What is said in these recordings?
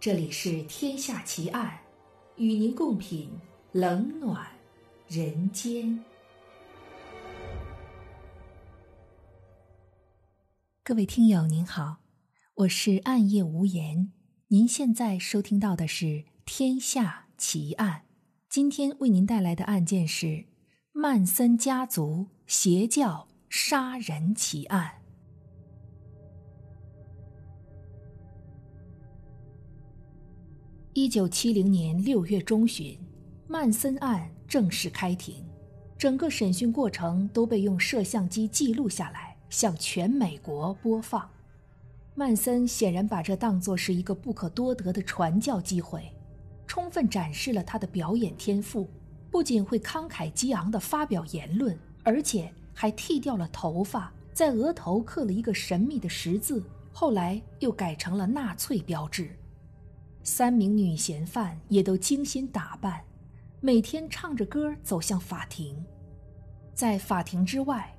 这里是《天下奇案》，与您共品冷暖人间。各位听友您好，我是暗夜无言。您现在收听到的是《天下奇案》，今天为您带来的案件是曼森家族邪教杀人奇案。一九七零年六月中旬，曼森案正式开庭，整个审讯过程都被用摄像机记录下来，向全美国播放。曼森显然把这当作是一个不可多得的传教机会，充分展示了他的表演天赋。不仅会慷慨激昂地发表言论，而且还剃掉了头发，在额头刻了一个神秘的十字，后来又改成了纳粹标志。三名女嫌犯也都精心打扮，每天唱着歌走向法庭。在法庭之外，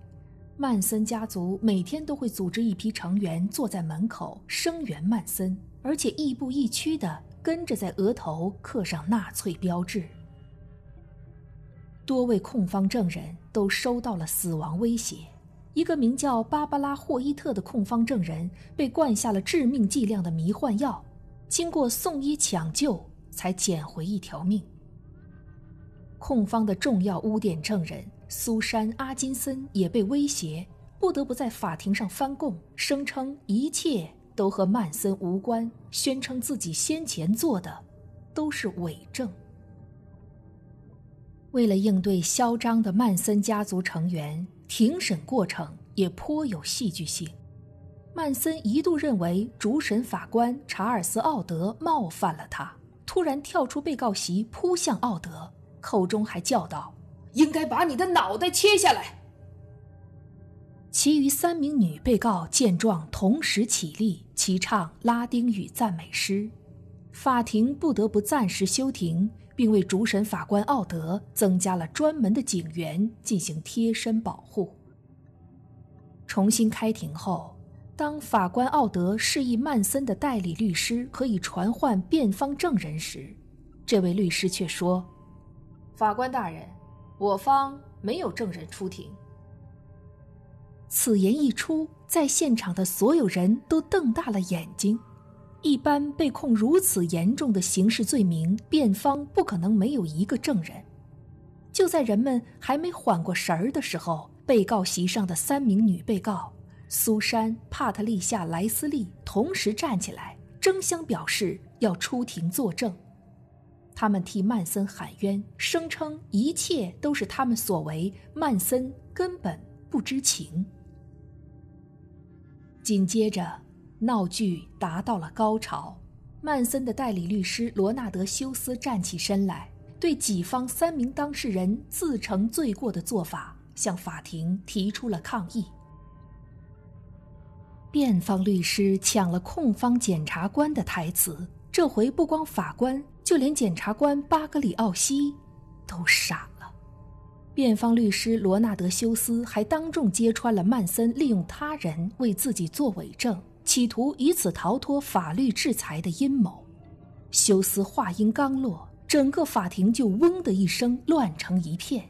曼森家族每天都会组织一批成员坐在门口声援曼森，而且亦步亦趋地跟着在额头刻上纳粹标志。多位控方证人都收到了死亡威胁，一个名叫芭芭拉·霍伊特的控方证人被灌下了致命剂量的迷幻药。经过送医抢救，才捡回一条命。控方的重要污点证人苏珊·阿金森也被威胁，不得不在法庭上翻供，声称一切都和曼森无关，宣称自己先前做的都是伪证。为了应对嚣张的曼森家族成员，庭审过程也颇有戏剧性。曼森一度认为主审法官查尔斯·奥德冒犯了他，突然跳出被告席扑向奥德，口中还叫道：“应该把你的脑袋切下来。”其余三名女被告见状，同时起立齐唱拉丁语赞美诗，法庭不得不暂时休庭，并为主审法官奥德增加了专门的警员进行贴身保护。重新开庭后。当法官奥德示意曼森的代理律师可以传唤辩方证人时，这位律师却说：“法官大人，我方没有证人出庭。”此言一出，在现场的所有人都瞪大了眼睛。一般被控如此严重的刑事罪名，辩方不可能没有一个证人。就在人们还没缓过神儿的时候，被告席上的三名女被告。苏珊·帕特丽夏·莱斯利同时站起来，争相表示要出庭作证。他们替曼森喊冤，声称一切都是他们所为，曼森根本不知情。紧接着，闹剧达到了高潮。曼森的代理律师罗纳德·休斯站起身来，对己方三名当事人自承罪过的做法向法庭提出了抗议。辩方律师抢了控方检察官的台词，这回不光法官，就连检察官巴格里奥西都傻了。辩方律师罗纳德·休斯还当众揭穿了曼森利用他人为自己做伪证，企图以此逃脱法律制裁的阴谋。休斯话音刚落，整个法庭就“嗡”的一声乱成一片。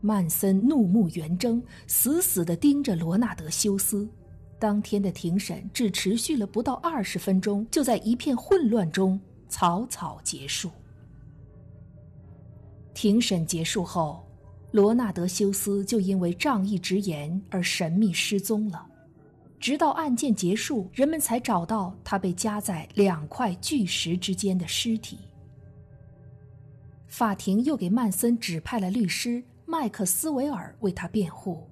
曼森怒目圆睁，死死地盯着罗纳德·休斯。当天的庭审只持续了不到二十分钟，就在一片混乱中草草结束。庭审结束后，罗纳德·休斯就因为仗义直言而神秘失踪了。直到案件结束，人们才找到他被夹在两块巨石之间的尸体。法庭又给曼森指派了律师。麦克斯韦尔为他辩护。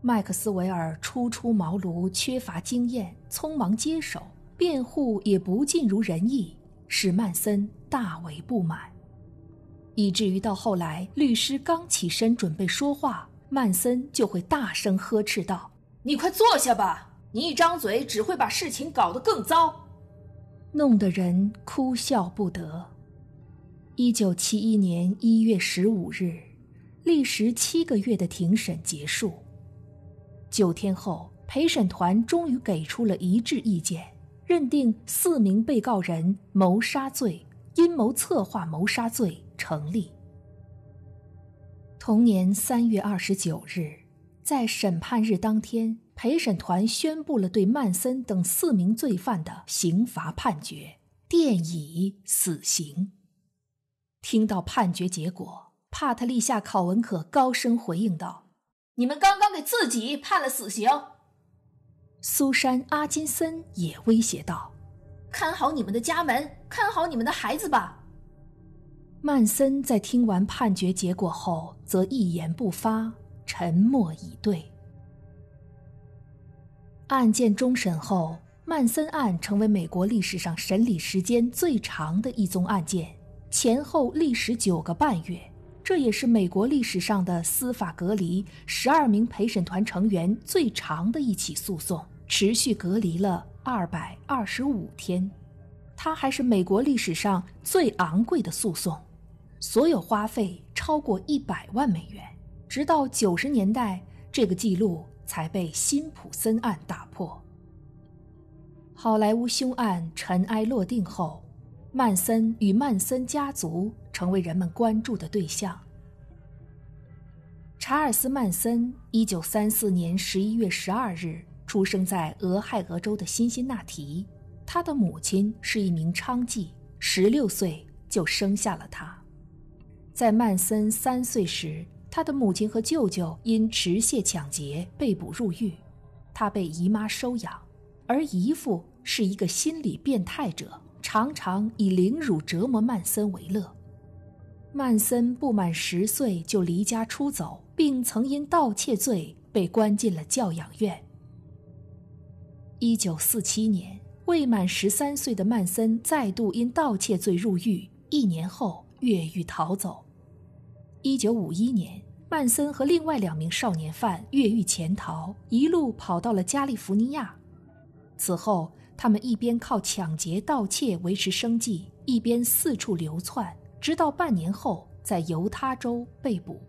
麦克斯韦尔初出茅庐，缺乏经验，匆忙接手，辩护也不尽如人意，使曼森大为不满，以至于到后来，律师刚起身准备说话，曼森就会大声呵斥道：“你快坐下吧，你一张嘴只会把事情搞得更糟。”弄得人哭笑不得。一九七一年一月十五日。历时七个月的庭审结束。九天后，陪审团终于给出了一致意见，认定四名被告人谋杀罪、阴谋策划谋杀罪成立。同年三月二十九日，在审判日当天，陪审团宣布了对曼森等四名罪犯的刑罚判决，电以死刑。听到判决结果，帕特利夏·考文可高声回应道：“你们刚刚给自己判了死刑。”苏珊·阿金森也威胁道：“看好你们的家门，看好你们的孩子吧。”曼森在听完判决结果后，则一言不发，沉默以对。案件终审后，曼森案成为美国历史上审理时间最长的一宗案件，前后历时九个半月。这也是美国历史上的司法隔离十二名陪审团成员最长的一起诉讼，持续隔离了二百二十五天。它还是美国历史上最昂贵的诉讼。所有花费超过一百万美元，直到九十年代，这个记录才被辛普森案打破。好莱坞凶案尘埃落定后，曼森与曼森家族成为人们关注的对象。查尔斯·曼森，一九三四年十一月十二日出生在俄亥俄州的辛辛那提，他的母亲是一名娼妓，十六岁就生下了他。在曼森三岁时，他的母亲和舅舅因持械抢劫被捕入狱，他被姨妈收养，而姨父是一个心理变态者，常常以凌辱折磨曼森为乐。曼森不满十岁就离家出走，并曾因盗窃罪被关进了教养院。一九四七年，未满十三岁的曼森再度因盗窃罪入狱，一年后。越狱逃走。一九五一年，曼森和另外两名少年犯越狱潜逃，一路跑到了加利福尼亚。此后，他们一边靠抢劫、盗窃维持生计，一边四处流窜，直到半年后在犹他州被捕。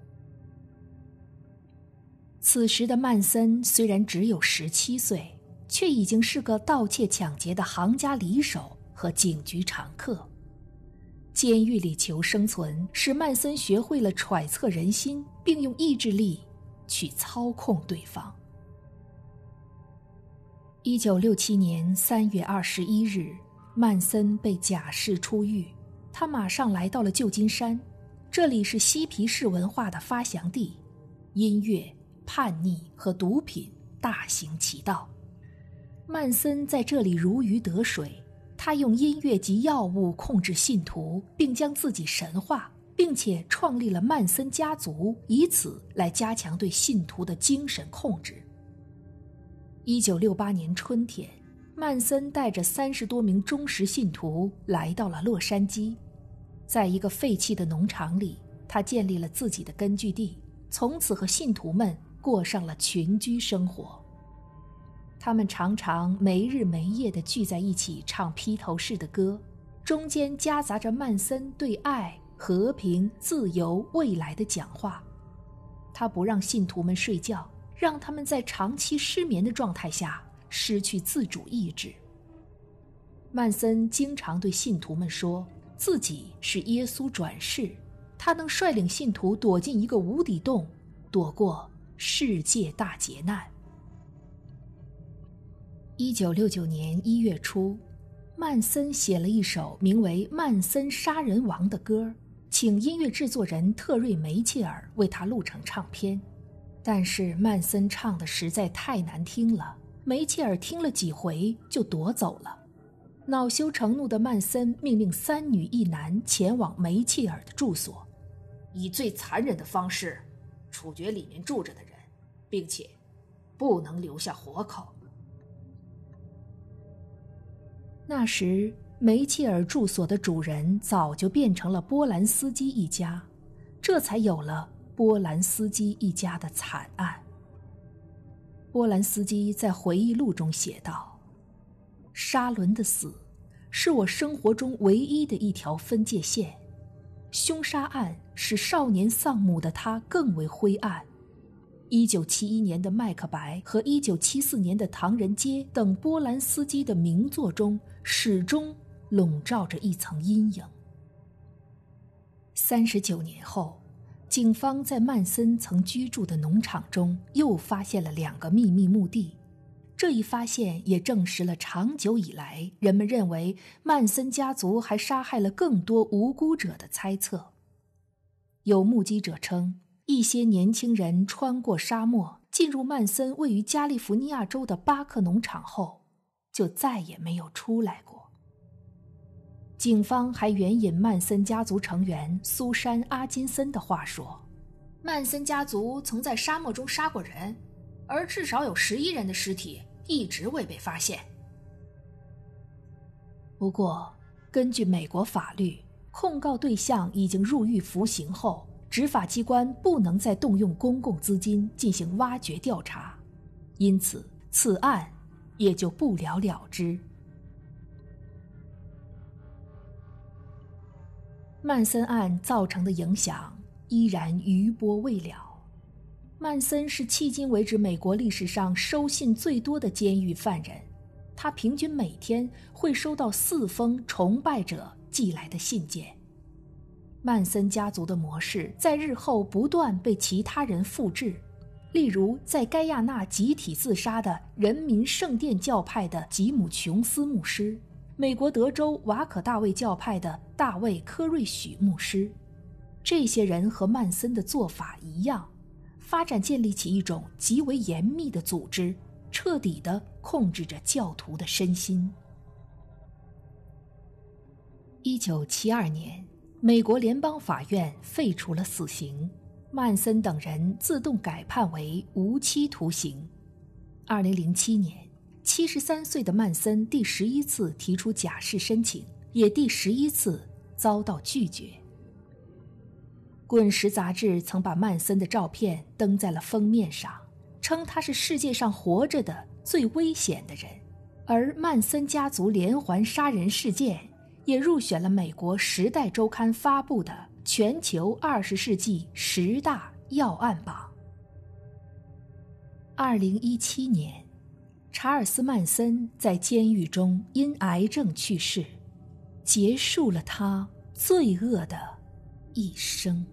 此时的曼森虽然只有十七岁，却已经是个盗窃、抢劫的行家里手和警局常客。监狱里求生存，使曼森学会了揣测人心，并用意志力去操控对方。一九六七年三月二十一日，曼森被假释出狱，他马上来到了旧金山，这里是嬉皮士文化的发祥地，音乐、叛逆和毒品大行其道。曼森在这里如鱼得水。他用音乐及药物控制信徒，并将自己神化，并且创立了曼森家族，以此来加强对信徒的精神控制。一九六八年春天，曼森带着三十多名忠实信徒来到了洛杉矶，在一个废弃的农场里，他建立了自己的根据地，从此和信徒们过上了群居生活。他们常常没日没夜地聚在一起唱披头士的歌，中间夹杂着曼森对爱、和平、自由、未来的讲话。他不让信徒们睡觉，让他们在长期失眠的状态下失去自主意志。曼森经常对信徒们说自己是耶稣转世，他能率领信徒躲进一个无底洞，躲过世界大劫难。一九六九年一月初，曼森写了一首名为《曼森杀人王》的歌，请音乐制作人特瑞梅切尔为他录成唱片。但是曼森唱的实在太难听了，梅切尔听了几回就夺走了。恼羞成怒的曼森命令三女一男前往梅切尔的住所，以最残忍的方式处决里面住着的人，并且不能留下活口。那时，梅切尔住所的主人早就变成了波兰斯基一家，这才有了波兰斯基一家的惨案。波兰斯基在回忆录中写道：“沙伦的死，是我生活中唯一的一条分界线。凶杀案使少年丧母的他更为灰暗，一九七一年的《麦克白》和一九七四年的《唐人街》等波兰斯基的名作中，始终笼罩着一层阴影。三十九年后，警方在曼森曾居住的农场中又发现了两个秘密墓地。这一发现也证实了长久以来人们认为曼森家族还杀害了更多无辜者的猜测。有目击者称。一些年轻人穿过沙漠，进入曼森位于加利福尼亚州的巴克农场后，就再也没有出来过。警方还援引曼森家族成员苏珊·阿金森的话说：“曼森家族曾在沙漠中杀过人，而至少有十一人的尸体一直未被发现。”不过，根据美国法律，控告对象已经入狱服刑后。执法机关不能再动用公共资金进行挖掘调查，因此此案也就不了了之。曼森案造成的影响依然余波未了。曼森是迄今为止美国历史上收信最多的监狱犯人，他平均每天会收到四封崇拜者寄来的信件。曼森家族的模式在日后不断被其他人复制，例如在盖亚纳集体自杀的人民圣殿教派的吉姆·琼斯牧师，美国德州瓦可大卫教派的大卫·科瑞许牧师，这些人和曼森的做法一样，发展建立起一种极为严密的组织，彻底地控制着教徒的身心。一九七二年。美国联邦法院废除了死刑，曼森等人自动改判为无期徒刑。二零零七年，七十三岁的曼森第十一次提出假释申请，也第十一次遭到拒绝。《滚石》杂志曾把曼森的照片登在了封面上，称他是世界上活着的最危险的人，而曼森家族连环杀人事件。也入选了美国《时代周刊》发布的全球二十世纪十大要案榜。二零一七年，查尔斯·曼森在监狱中因癌症去世，结束了他罪恶的一生。